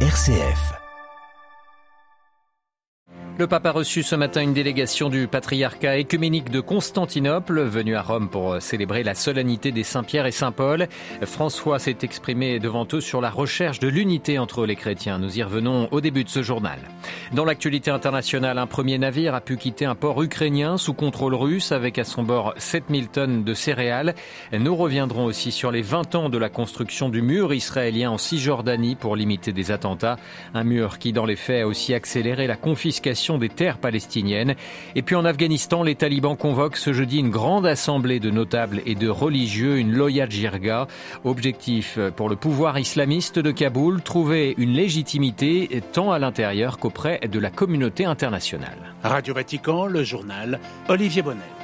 RCF. Le pape a reçu ce matin une délégation du patriarcat écuménique de Constantinople, venue à Rome pour célébrer la solennité des Saint-Pierre et Saint-Paul. François s'est exprimé devant eux sur la recherche de l'unité entre les chrétiens. Nous y revenons au début de ce journal. Dans l'actualité internationale, un premier navire a pu quitter un port ukrainien sous contrôle russe avec à son bord 7000 tonnes de céréales. Nous reviendrons aussi sur les 20 ans de la construction du mur israélien en Cisjordanie pour limiter des attentats. Un mur qui, dans les faits, a aussi accéléré la confiscation des terres palestiniennes. Et puis en Afghanistan, les talibans convoquent ce jeudi une grande assemblée de notables et de religieux, une Loya. Objectif pour le pouvoir islamiste de Kaboul, trouver une légitimité tant à l'intérieur qu'auprès de la communauté internationale. Radio Vatican, le journal Olivier Bonnet.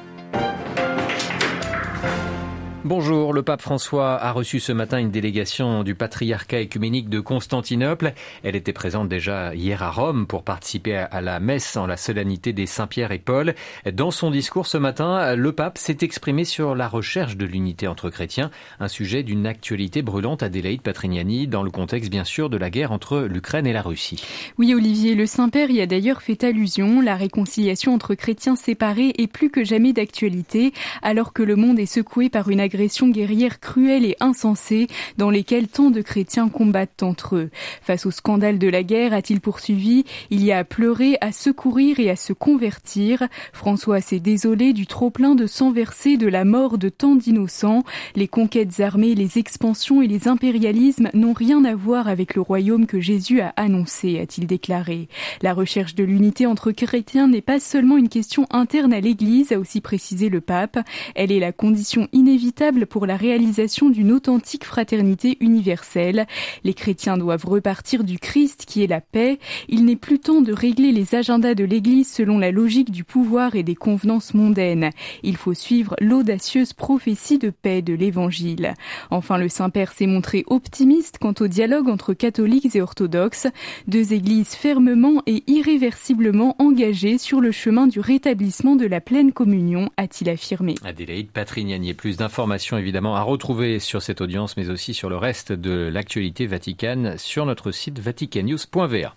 Bonjour, le pape François a reçu ce matin une délégation du patriarcat écuménique de Constantinople. Elle était présente déjà hier à Rome pour participer à la messe en la solennité des Saint-Pierre et Paul. Dans son discours ce matin, le pape s'est exprimé sur la recherche de l'unité entre chrétiens, un sujet d'une actualité brûlante à Adélaïde Patrignani dans le contexte bien sûr de la guerre entre l'Ukraine et la Russie. Oui Olivier, le Saint-Père y a d'ailleurs fait allusion. La réconciliation entre chrétiens séparés est plus que jamais d'actualité alors que le monde est secoué par une agressions guerrières cruelles et insensées dans lesquelles tant de chrétiens combattent entre eux. Face au scandale de la guerre, a-t-il poursuivi, il y a à pleurer, à secourir et à se convertir. François s'est désolé du trop-plein de sang versé, de la mort de tant d'innocents. Les conquêtes armées, les expansions et les impérialismes n'ont rien à voir avec le royaume que Jésus a annoncé, a-t-il déclaré. La recherche de l'unité entre chrétiens n'est pas seulement une question interne à l'Église, a aussi précisé le pape. Elle est la condition inévitable pour la réalisation d'une authentique fraternité universelle. Les chrétiens doivent repartir du Christ qui est la paix. Il n'est plus temps de régler les agendas de l'Église selon la logique du pouvoir et des convenances mondaines. Il faut suivre l'audacieuse prophétie de paix de l'Évangile. Enfin, le Saint-Père s'est montré optimiste quant au dialogue entre catholiques et orthodoxes, deux églises fermement et irréversiblement engagées sur le chemin du rétablissement de la pleine communion, a-t-il affirmé. Adélaïde Patrignani, plus d'informations évidemment à retrouver sur cette audience, mais aussi sur le reste de l'actualité vaticane sur notre site vaticannews.va.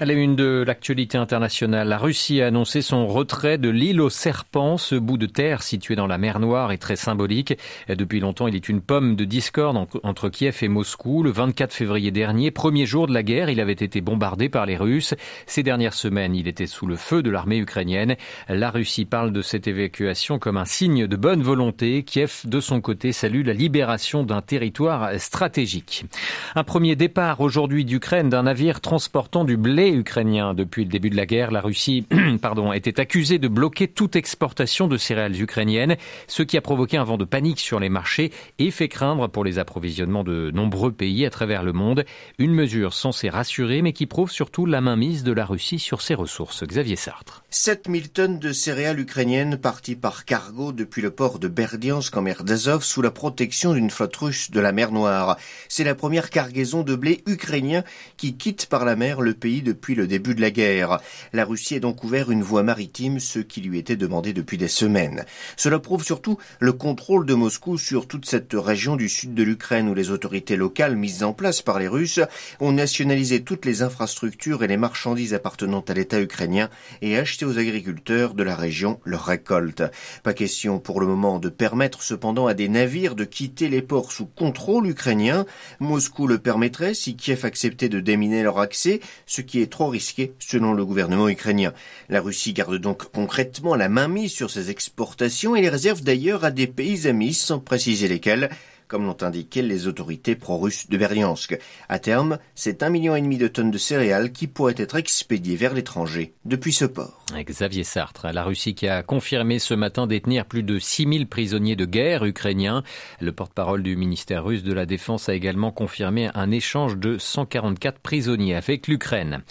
À la une de l'actualité internationale, la Russie a annoncé son retrait de l'île aux serpents. Ce bout de terre situé dans la mer Noire est très symbolique. Depuis longtemps, il est une pomme de discorde entre Kiev et Moscou. Le 24 février dernier, premier jour de la guerre, il avait été bombardé par les Russes. Ces dernières semaines, il était sous le feu de l'armée ukrainienne. La Russie parle de cette évacuation comme un signe de bonne volonté. Kiev, de son côté, salue la libération d'un territoire stratégique. Un premier départ aujourd'hui d'Ukraine d'un navire transportant du blé ukrainien. Depuis le début de la guerre, la Russie pardon, était accusée de bloquer toute exportation de céréales ukrainiennes, ce qui a provoqué un vent de panique sur les marchés et fait craindre pour les approvisionnements de nombreux pays à travers le monde. Une mesure censée rassurer, mais qui prouve surtout la mainmise de la Russie sur ses ressources. Xavier Sartre. 7000 tonnes de céréales ukrainiennes parties par cargo depuis le port de Berdiansk en mer d'Azov sous la protection d'une flotte russe de la mer Noire. C'est la première cargaison de blé ukrainien qui quitte par la mer le pays de depuis le début de la guerre. La Russie a donc ouvert une voie maritime, ce qui lui était demandé depuis des semaines. Cela prouve surtout le contrôle de Moscou sur toute cette région du sud de l'Ukraine où les autorités locales mises en place par les Russes ont nationalisé toutes les infrastructures et les marchandises appartenant à l'État ukrainien et acheté aux agriculteurs de la région leur récolte. Pas question pour le moment de permettre cependant à des navires de quitter les ports sous contrôle ukrainien. Moscou le permettrait si Kiev acceptait de déminer leur accès, ce qui est trop risqué selon le gouvernement ukrainien. La Russie garde donc concrètement la main mise sur ses exportations et les réserve d'ailleurs à des pays amis sans préciser lesquels comme l'ont indiqué les autorités pro-russes de Beriansk. À terme, c'est un million et demi de tonnes de céréales qui pourraient être expédiées vers l'étranger depuis ce port. Xavier Sartre, la Russie qui a confirmé ce matin détenir plus de 6000 prisonniers de guerre ukrainiens. Le porte-parole du ministère russe de la Défense a également confirmé un échange de 144 prisonniers avec l'Ukraine.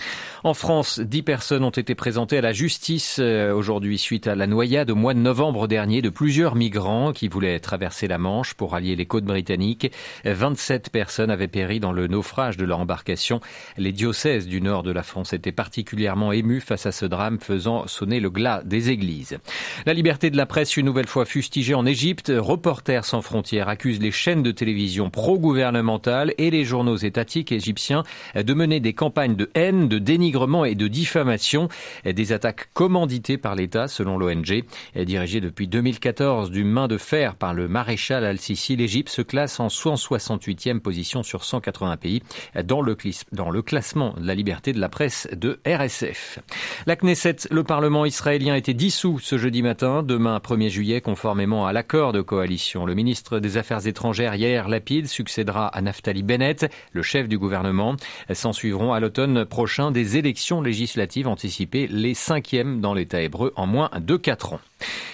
En France, 10 personnes ont été présentées à la justice euh, aujourd'hui suite à la noyade au mois de novembre dernier de plusieurs migrants qui voulaient traverser la Manche pour allier les côtes britannique. 27 personnes avaient péri dans le naufrage de leur embarcation. Les diocèses du nord de la France étaient particulièrement émus face à ce drame faisant sonner le glas des églises. La liberté de la presse une nouvelle fois fustigée en Égypte. Reporters sans frontières accusent les chaînes de télévision pro-gouvernementales et les journaux étatiques égyptiens de mener des campagnes de haine, de dénigrement et de diffamation. Des attaques commanditées par l'État selon l'ONG. Dirigée depuis 2014 du main de fer par le maréchal al-Sisi, l'Égypte se classe en 168e position sur 180 pays dans le, dans le classement de la liberté de la presse de RSF. La Knesset, le Parlement israélien, était dissous ce jeudi matin, demain 1er juillet, conformément à l'accord de coalition. Le ministre des Affaires étrangères, Yair Lapid, succédera à Naftali Bennett, le chef du gouvernement. S'en suivront à l'automne prochain des élections législatives anticipées, les cinquièmes dans l'État hébreu en moins de quatre ans.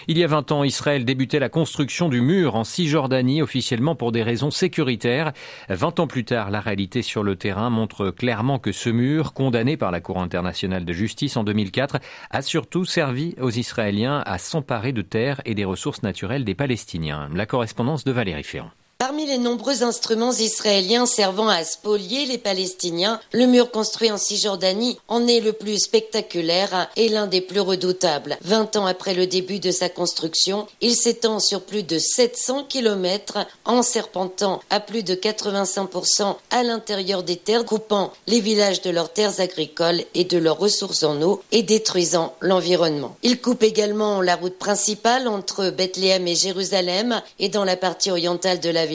Il y a 20 ans, Israël débutait la construction du mur en Cisjordanie, officiellement pour des raisons sécuritaires. 20 ans plus tard, la réalité sur le terrain montre clairement que ce mur, condamné par la Cour internationale de justice en 2004, a surtout servi aux Israéliens à s'emparer de terres et des ressources naturelles des Palestiniens. La correspondance de Valérie Ferrand. Parmi les nombreux instruments israéliens servant à spolier les Palestiniens, le mur construit en Cisjordanie en est le plus spectaculaire et l'un des plus redoutables. Vingt ans après le début de sa construction, il s'étend sur plus de 700 kilomètres en serpentant à plus de 85% à l'intérieur des terres, coupant les villages de leurs terres agricoles et de leurs ressources en eau et détruisant l'environnement. Il coupe également la route principale entre Bethléem et Jérusalem et dans la partie orientale de la ville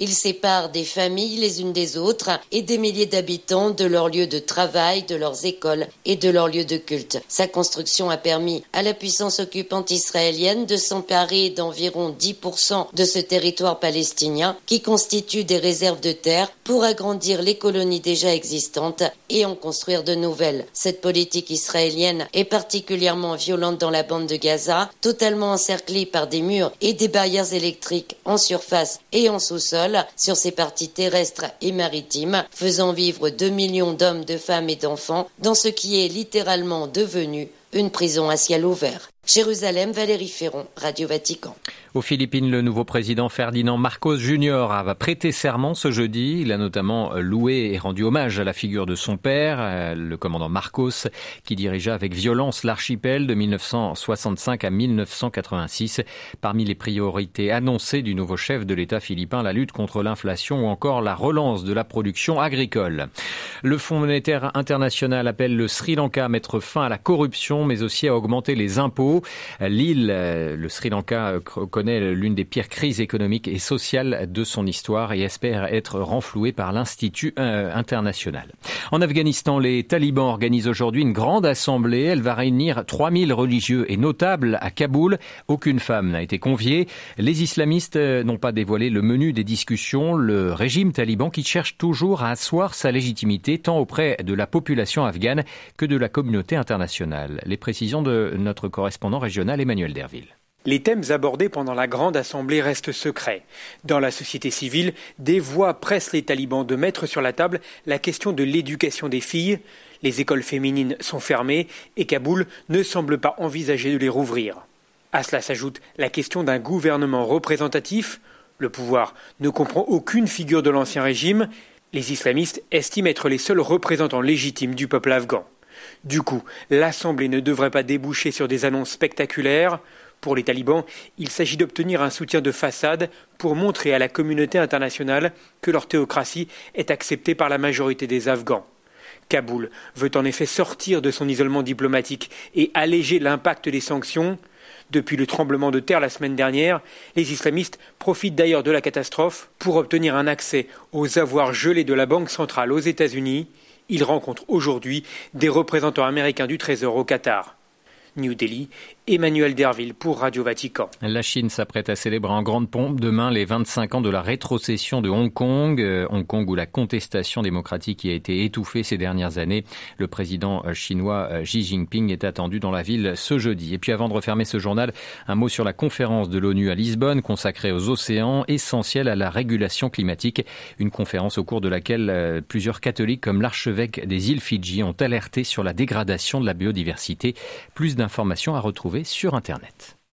Il sépare des familles les unes des autres et des milliers d'habitants de leurs lieux de travail, de leurs écoles et de leurs lieux de culte. Sa construction a permis à la puissance occupante israélienne de s'emparer d'environ 10% de ce territoire palestinien qui constitue des réserves de terre pour agrandir les colonies déjà existantes et en construire de nouvelles. Cette politique israélienne est particulièrement violente dans la bande de Gaza, totalement encerclée par des murs et des barrières électriques en surface et en sous-sol sur ses parties terrestres et maritimes, faisant vivre 2 millions d'hommes, de femmes et d'enfants dans ce qui est littéralement devenu une prison à ciel ouvert. Jérusalem, Valérie Ferron, Radio Vatican. Aux Philippines, le nouveau président Ferdinand Marcos Jr. va prêter serment ce jeudi. Il a notamment loué et rendu hommage à la figure de son père, euh, le commandant Marcos, qui dirigea avec violence l'archipel de 1965 à 1986. Parmi les priorités annoncées du nouveau chef de l'État philippin, la lutte contre l'inflation ou encore la relance de la production agricole. Le Fonds monétaire international appelle le Sri Lanka à mettre fin à la corruption, mais aussi à augmenter les impôts. L'île, euh, le Sri Lanka, euh, l'une des pires crises économiques et sociales de son histoire et espère être renfloué par l'Institut euh, international. En Afghanistan, les talibans organisent aujourd'hui une grande assemblée. Elle va réunir 3000 religieux et notables à Kaboul. Aucune femme n'a été conviée. Les islamistes n'ont pas dévoilé le menu des discussions. Le régime taliban qui cherche toujours à asseoir sa légitimité tant auprès de la population afghane que de la communauté internationale. Les précisions de notre correspondant régional Emmanuel Derville. Les thèmes abordés pendant la grande assemblée restent secrets. Dans la société civile, des voix pressent les talibans de mettre sur la table la question de l'éducation des filles. Les écoles féminines sont fermées et Kaboul ne semble pas envisager de les rouvrir. À cela s'ajoute la question d'un gouvernement représentatif. Le pouvoir ne comprend aucune figure de l'ancien régime. Les islamistes estiment être les seuls représentants légitimes du peuple afghan. Du coup, l'Assemblée ne devrait pas déboucher sur des annonces spectaculaires. Pour les talibans, il s'agit d'obtenir un soutien de façade pour montrer à la communauté internationale que leur théocratie est acceptée par la majorité des Afghans. Kaboul veut en effet sortir de son isolement diplomatique et alléger l'impact des sanctions. Depuis le tremblement de terre la semaine dernière, les islamistes profitent d'ailleurs de la catastrophe pour obtenir un accès aux avoirs gelés de la Banque centrale aux États-Unis il rencontre aujourd'hui des représentants américains du Trésor au Qatar. New Delhi, Emmanuel Derville pour Radio Vatican. La Chine s'apprête à célébrer en grande pompe demain les 25 ans de la rétrocession de Hong Kong. Euh, Hong Kong où la contestation démocratique a été étouffée ces dernières années. Le président euh, chinois euh, Xi Jinping est attendu dans la ville ce jeudi. Et puis avant de refermer ce journal, un mot sur la conférence de l'ONU à Lisbonne consacrée aux océans, essentielle à la régulation climatique. Une conférence au cours de laquelle plusieurs catholiques comme l'archevêque des îles Fidji ont alerté sur la dégradation de la biodiversité. Plus informations à sur Internet.